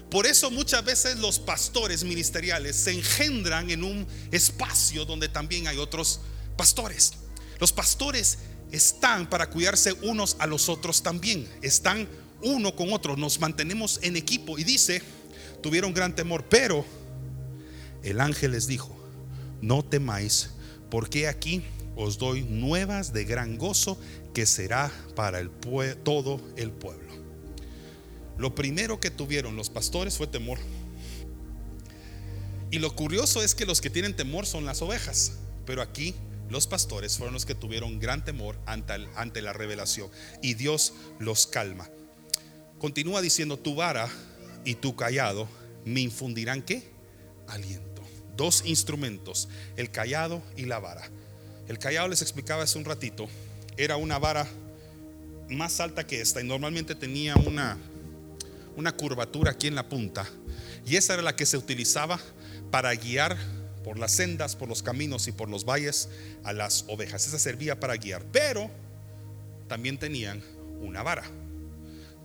Por eso muchas veces los pastores ministeriales se engendran en un espacio donde también hay otros pastores. Los pastores están para cuidarse unos a los otros también. Están uno con otro. Nos mantenemos en equipo. Y dice tuvieron gran temor, pero el ángel les dijo, no temáis, porque aquí os doy nuevas de gran gozo que será para todo el pueblo. Lo primero que tuvieron los pastores fue temor. Y lo curioso es que los que tienen temor son las ovejas, pero aquí los pastores fueron los que tuvieron gran temor ante, la revelación y Dios los calma. Continúa diciendo, tu vara y tu callado me infundirán qué? Aliento. Dos instrumentos, el callado y la vara. El callado les explicaba hace un ratito, era una vara más alta que esta y normalmente tenía una, una curvatura aquí en la punta. Y esa era la que se utilizaba para guiar por las sendas, por los caminos y por los valles a las ovejas. Esa servía para guiar. Pero también tenían una vara.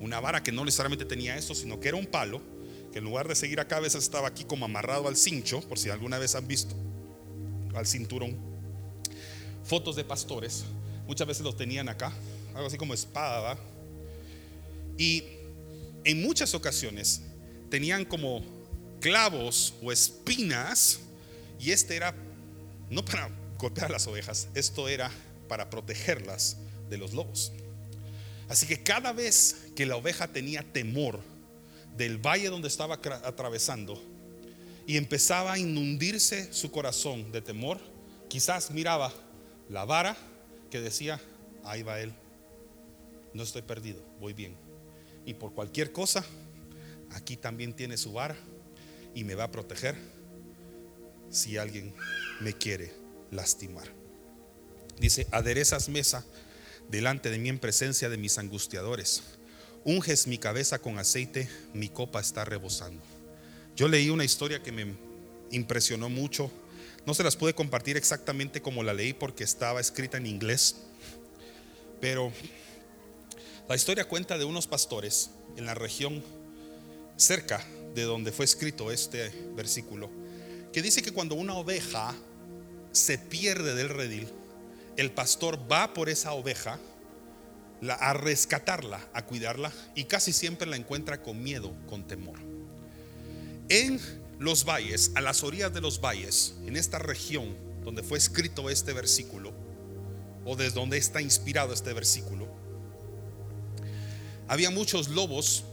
Una vara que no necesariamente tenía esto, sino que era un palo, que en lugar de seguir a veces estaba aquí como amarrado al cincho, por si alguna vez han visto, al cinturón fotos de pastores, muchas veces los tenían acá, algo así como espada, y en muchas ocasiones tenían como clavos o espinas, y este era no para golpear las ovejas, esto era para protegerlas de los lobos. Así que cada vez que la oveja tenía temor del valle donde estaba atravesando y empezaba a inundirse su corazón de temor, quizás miraba la vara que decía, ahí va él, no estoy perdido, voy bien. Y por cualquier cosa, aquí también tiene su vara y me va a proteger si alguien me quiere lastimar. Dice, aderezas mesa delante de mí en presencia de mis angustiadores. Unges mi cabeza con aceite, mi copa está rebosando. Yo leí una historia que me impresionó mucho no se las pude compartir exactamente como la leí porque estaba escrita en inglés, pero la historia cuenta de unos pastores en la región cerca de donde fue escrito este versículo, dice que cuando una oveja se pierde del redil, el pastor va por esa oveja a rescatarla, a cuidarla, y casi siempre la encuentra con miedo, con temor. En los valles, a las orillas de los valles, en esta región donde fue escrito este versículo, o desde donde está inspirado este versículo, había muchos lobos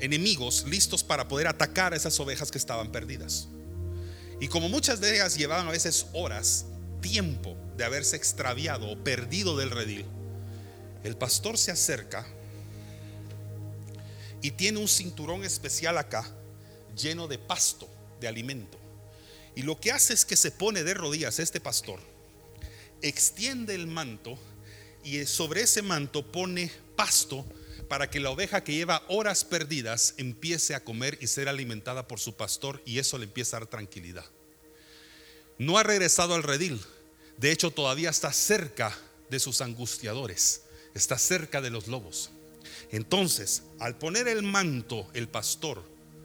enemigos listos para poder atacar a esas ovejas que estaban perdidas. Y como muchas de ellas llevaban a veces horas, tiempo de haberse extraviado o perdido del redil, el pastor se acerca y tiene un cinturón especial acá lleno de pasto, de alimento. Y lo que hace es que se pone de rodillas este pastor, extiende el manto y sobre ese manto pone pasto para que la oveja que lleva horas perdidas empiece a comer y ser alimentada por su pastor y eso le empieza a dar tranquilidad. No ha regresado al redil, de hecho todavía está cerca de sus angustiadores, está cerca de los lobos. Entonces, al poner el manto, el pastor,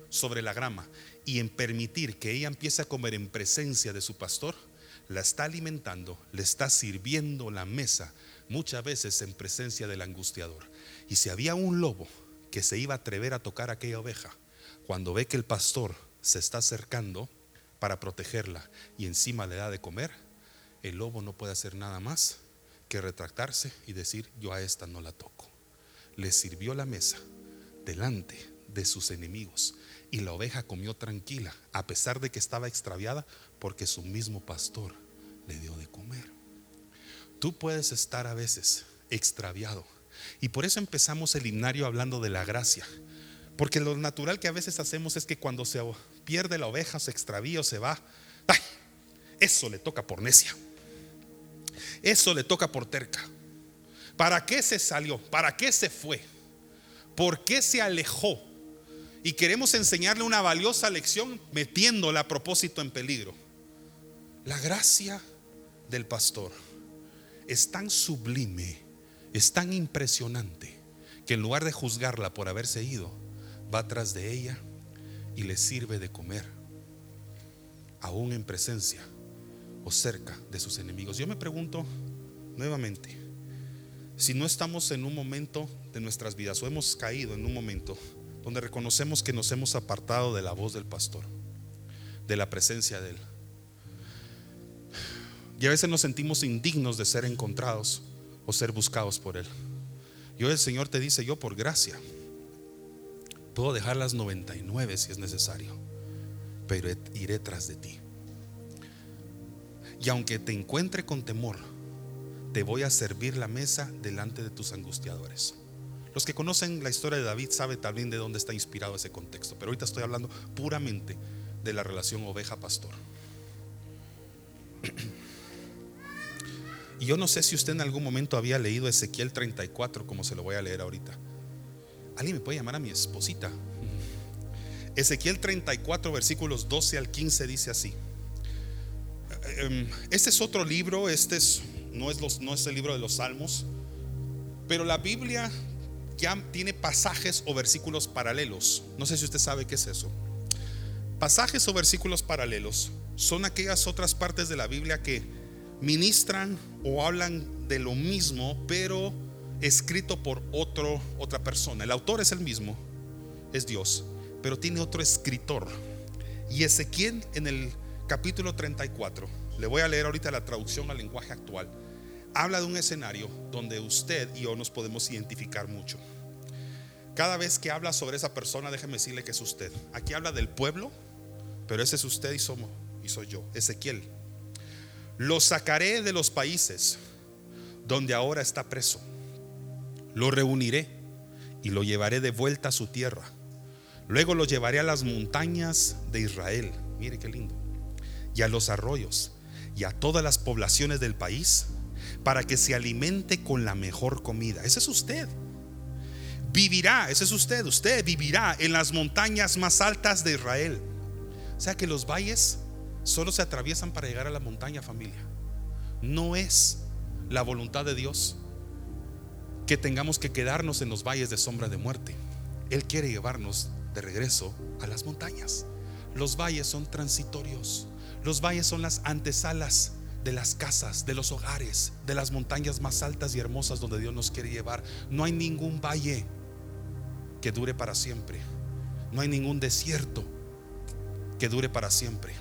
sobre la grama y en permitir que ella empiece a comer en presencia de su pastor, la está alimentando, le está sirviendo la mesa, muchas veces en presencia del angustiador. Y si había un lobo que se iba a atrever a tocar aquella oveja, cuando ve que el pastor se está acercando para protegerla y encima le da de comer, el lobo no puede hacer nada más que retractarse y decir, yo a esta no la toco. Le sirvió la mesa delante de sus enemigos y la oveja comió tranquila, a pesar de que estaba extraviada, porque su mismo pastor le dio de comer. Tú puedes estar a veces extraviado. Y por eso empezamos el himnario hablando de la gracia. Porque lo natural que a veces hacemos es que cuando se pierde la oveja, se extravía o se va, ¡ay! Eso le toca por necia. Eso le toca por terca. ¿Para qué se salió? ¿Para qué se fue? ¿Por qué se alejó? y queremos enseñarle una valiosa lección metiéndola a propósito en peligro. La gracia del pastor es tan sublime, es tan impresionante, que en lugar de juzgarla por haberse ido, va atrás de ella y le sirve de comer, aún en presencia o cerca de sus enemigos. Yo me pregunto nuevamente, si no estamos en un momento de nuestras vidas o hemos caído en un momento donde reconocemos que nos hemos apartado de la voz del pastor, de la presencia de él. Y a veces nos sentimos indignos de ser encontrados ser buscados por Él. Y el Señor te dice, yo por gracia puedo dejar las 99 si es necesario, pero iré tras de ti. Y aunque te encuentre con temor, te voy a servir la mesa delante de tus angustiadores. Los que conocen la historia de David saben también de dónde está inspirado ese contexto, pero ahorita estoy hablando puramente de la relación oveja-pastor. Y yo no sé si usted en algún momento había leído Ezequiel 34, como se lo voy a leer ahorita. Alguien me puede llamar a mi esposita. Ezequiel 34, versículos 12 al 15 dice así. Em, este es otro libro, este es, no, es los, no es el libro de los salmos, pero la Biblia ya tiene pasajes o versículos paralelos. No sé si usted sabe qué es eso. Pasajes o versículos paralelos son aquellas otras partes de la Biblia que ministran o hablan de lo mismo, pero escrito por otro, otra persona. El autor es el mismo, es Dios, pero tiene otro escritor. Y Ezequiel en el capítulo 34, le voy a leer ahorita la traducción al lenguaje actual, habla de un escenario donde usted y yo nos podemos identificar mucho. Cada vez que habla sobre esa persona, déjeme decirle que es usted. Aquí habla del pueblo, pero ese es usted y somos y soy yo, Ezequiel. Lo sacaré de los países donde ahora está preso. Lo reuniré y lo llevaré de vuelta a su tierra. Luego lo llevaré a las montañas de Israel. Mire qué lindo. Y a los arroyos y a todas las poblaciones del país para que se alimente con la mejor comida. Ese es usted. Vivirá, ese es usted. Usted vivirá en las montañas más altas de Israel. O sea que los valles solo se atraviesan para llegar a la montaña, familia. No es la voluntad de Dios que tengamos que quedarnos en los valles de sombra de muerte. Él quiere llevarnos de regreso a las montañas. Los valles son transitorios. Los valles son las antesalas de las casas, de los hogares, de las montañas más altas y hermosas donde Dios nos quiere llevar. No hay ningún valle que dure para siempre. No hay ningún desierto que dure para siempre.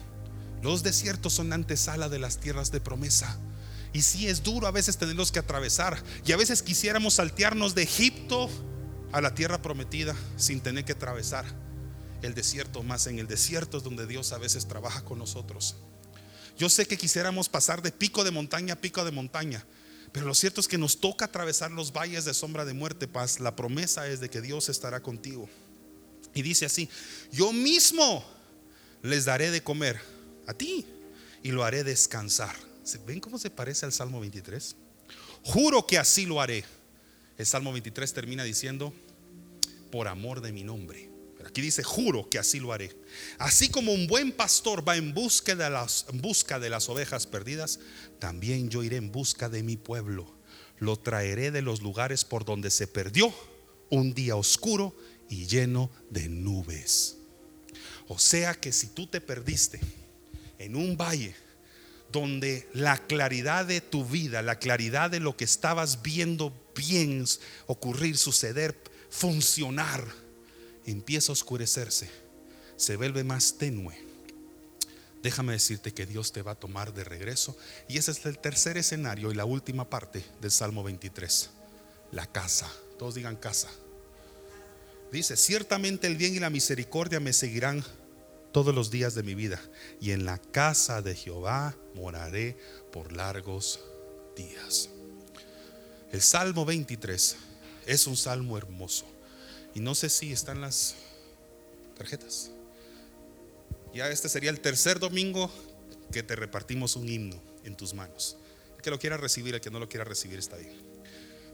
Los desiertos son antesala de las tierras de promesa. Y si es duro a veces tenerlos que atravesar. Y a veces quisiéramos saltearnos de Egipto a la tierra prometida sin tener que atravesar el desierto. Más en el desierto es donde Dios a veces trabaja con nosotros. Yo sé que quisiéramos pasar de pico de montaña a pico de montaña. Pero lo cierto es que nos toca atravesar los valles de sombra de muerte, paz. La promesa es de que Dios estará contigo. Y dice así, yo mismo les daré de comer a ti y lo haré descansar. ¿Ven cómo se parece al Salmo 23? Juro que así lo haré. El Salmo 23 termina diciendo, por amor de mi nombre. Pero aquí dice, juro que así lo haré. Así como un buen pastor va en busca de las, en busca de las ovejas perdidas, también yo iré en busca de mi pueblo. Lo traeré de los lugares por donde se perdió un día oscuro y lleno de nubes. O sea que si tú te perdiste, en un valle donde la claridad de tu vida, la claridad de lo que estabas viendo bien ocurrir, suceder, funcionar, empieza a oscurecerse, se vuelve más tenue. Déjame decirte que Dios te va a tomar de regreso. Y ese es el tercer escenario y la última parte del Salmo 23. La casa. Todos digan casa. Dice, ciertamente el bien y la misericordia me seguirán todos los días de mi vida, y en la casa de Jehová moraré por largos días. El Salmo 23 es un salmo hermoso. Y no sé si están las tarjetas. Ya este sería el tercer domingo que te repartimos un himno en tus manos. El que lo quiera recibir, el que no lo quiera recibir está bien.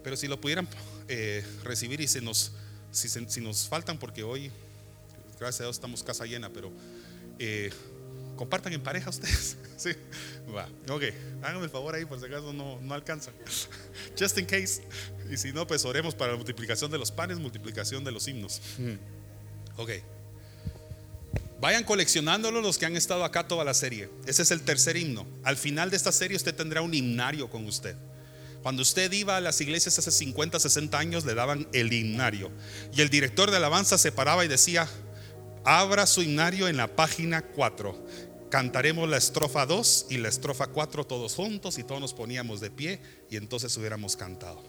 Pero si lo pudieran eh, recibir y se nos, si, si nos faltan, porque hoy gracias a Dios estamos casa llena, pero eh, compartan en pareja ustedes. sí, va, ok, háganme el favor ahí por si acaso no, no alcanzan. Just in case. Y si no, pues oremos para la multiplicación de los panes, multiplicación de los himnos. Mm. Ok. Vayan coleccionándolo los que han estado acá toda la serie. Ese es el tercer himno. Al final de esta serie usted tendrá un himnario con usted. Cuando usted iba a las iglesias hace 50, 60 años, le daban el himnario. Y el director de alabanza se paraba y decía, abra su himnario en la página 4. cantaremos la estrofa 2 y la estrofa 4 todos juntos y todos nos poníamos de pie y entonces hubiéramos cantado.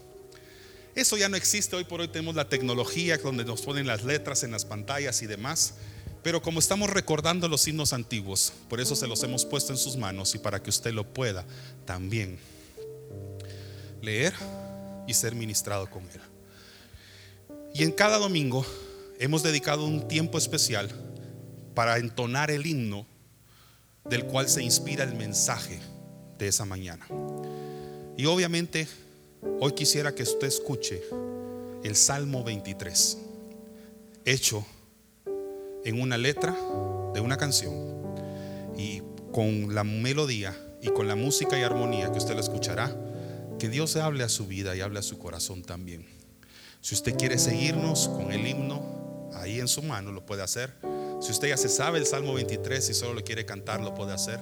Eso ya no existe, hoy por hoy tenemos la tecnología donde nos ponen las letras en las pantallas y demás, pero como estamos recordando los himnos antiguos, por eso se los hemos puesto en sus manos y para que usted lo pueda también leer y ser ministrado con él. Y en cada domingo hemos dedicado un tiempo especial para entonar el himno del cual se inspira el mensaje de esa mañana. Y obviamente hoy quisiera que usted escuche el Salmo 23, hecho en una letra de una canción y con la melodía y con la música y armonía que usted la escuchará, que Dios hable a su vida y hable a su corazón también. Si usted quiere seguirnos con el himno ahí en su mano, lo puede hacer. Si usted ya se sabe el Salmo 23 y solo lo quiere cantar, lo puede hacer.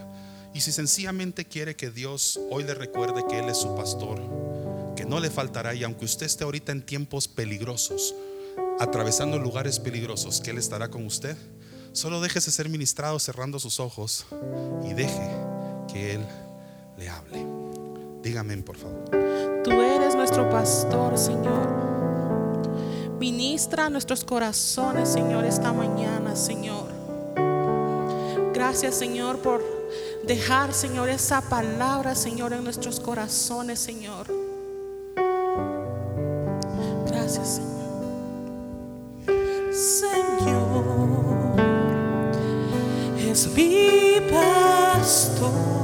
Y si sencillamente quiere que Dios hoy le recuerde que Él es su pastor, que no le faltará y aunque usted esté ahorita en tiempos peligrosos, atravesando lugares peligrosos, que Él estará con usted, solo déjese ser ministrado cerrando sus ojos y deje que Él le hable. Dígame, por favor. Tú eres nuestro pastor, Señor. Ministra nuestros corazones, Señor, esta mañana, Señor. Gracias, Señor, por dejar, Señor, esa palabra, Señor, en nuestros corazones, Señor. Gracias, Señor. Señor, es mi pastor.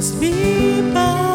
always be by.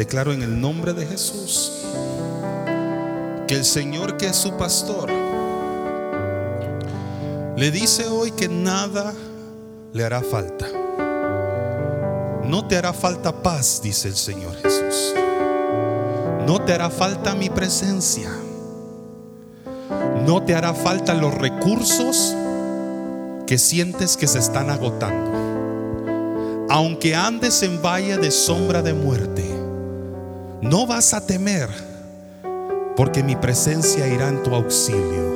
Declaro en el nombre de Jesús que el Señor que es su pastor le dice hoy que nada le hará falta. No te hará falta paz, dice el Señor Jesús. No te hará falta mi presencia. No te hará falta los recursos que sientes que se están agotando. Aunque andes en valle de sombra de muerte, no vas a temer, porque mi presencia irá en tu auxilio.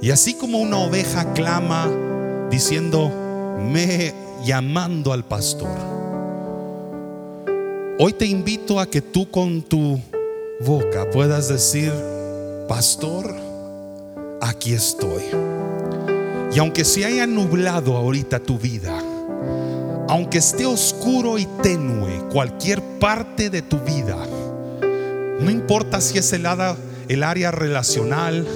Y así como una oveja clama diciendo, me llamando al pastor. Hoy te invito a que tú con tu boca puedas decir, pastor, aquí estoy. Y aunque se haya nublado ahorita tu vida, aunque esté oscuro y tenue cualquier parte de tu vida, no importa si es el, el área relacional,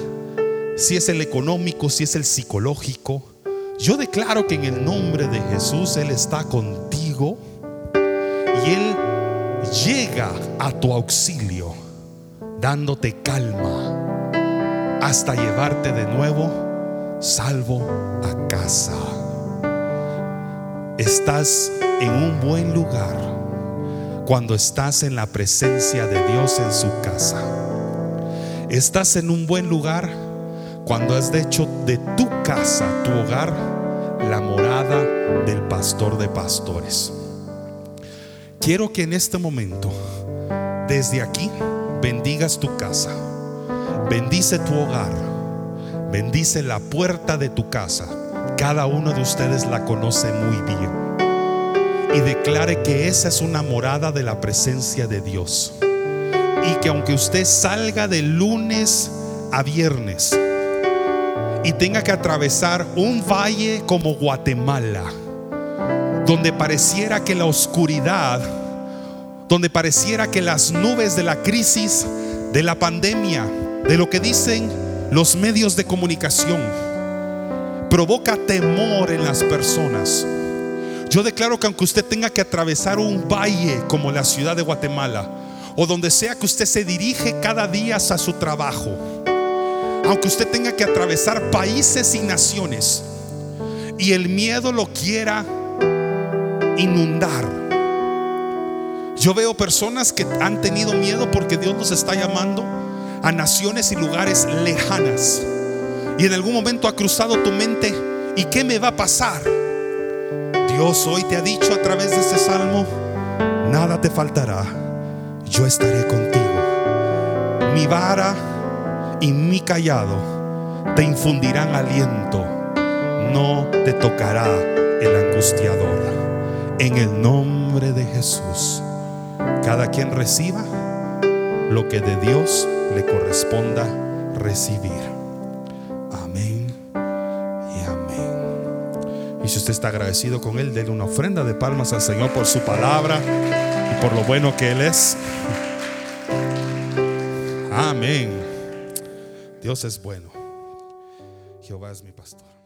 si es el económico, si es el psicológico, yo declaro que en el nombre de Jesús Él está contigo y Él llega a tu auxilio dándote calma hasta llevarte de nuevo salvo a casa. Estás en un buen lugar cuando estás en la presencia de Dios en su casa. Estás en un buen lugar cuando has hecho de tu casa, tu hogar, la morada del pastor de pastores. Quiero que en este momento, desde aquí, bendigas tu casa, bendice tu hogar, bendice la puerta de tu casa. Cada uno de ustedes la conoce muy bien. Y declare que esa es una morada de la presencia de Dios. Y que aunque usted salga de lunes a viernes, y tenga que atravesar un valle como Guatemala, donde pareciera que la oscuridad, donde pareciera que las nubes de la crisis, de la pandemia, de lo que dicen los medios de comunicación, provoca temor en las personas. Yo declaro que aunque usted tenga que atravesar un valle como la ciudad de Guatemala, o donde sea que usted se dirige cada día a su trabajo, aunque usted tenga que atravesar países y naciones y el miedo lo quiera inundar. Yo veo personas que han tenido miedo porque Dios los está llamando a naciones y lugares lejanas. Y en algún momento ha cruzado tu mente, ¿y qué me va a pasar? Dios hoy te ha dicho a través de este salmo, nada te faltará, yo estaré contigo. Mi vara y mi callado te infundirán aliento, no te tocará el angustiador. En el nombre de Jesús, cada quien reciba lo que de Dios le corresponda recibir. Está agradecido con Él, denle una ofrenda de palmas al Señor por su palabra y por lo bueno que Él es. Amén. Dios es bueno. Jehová es mi pastor.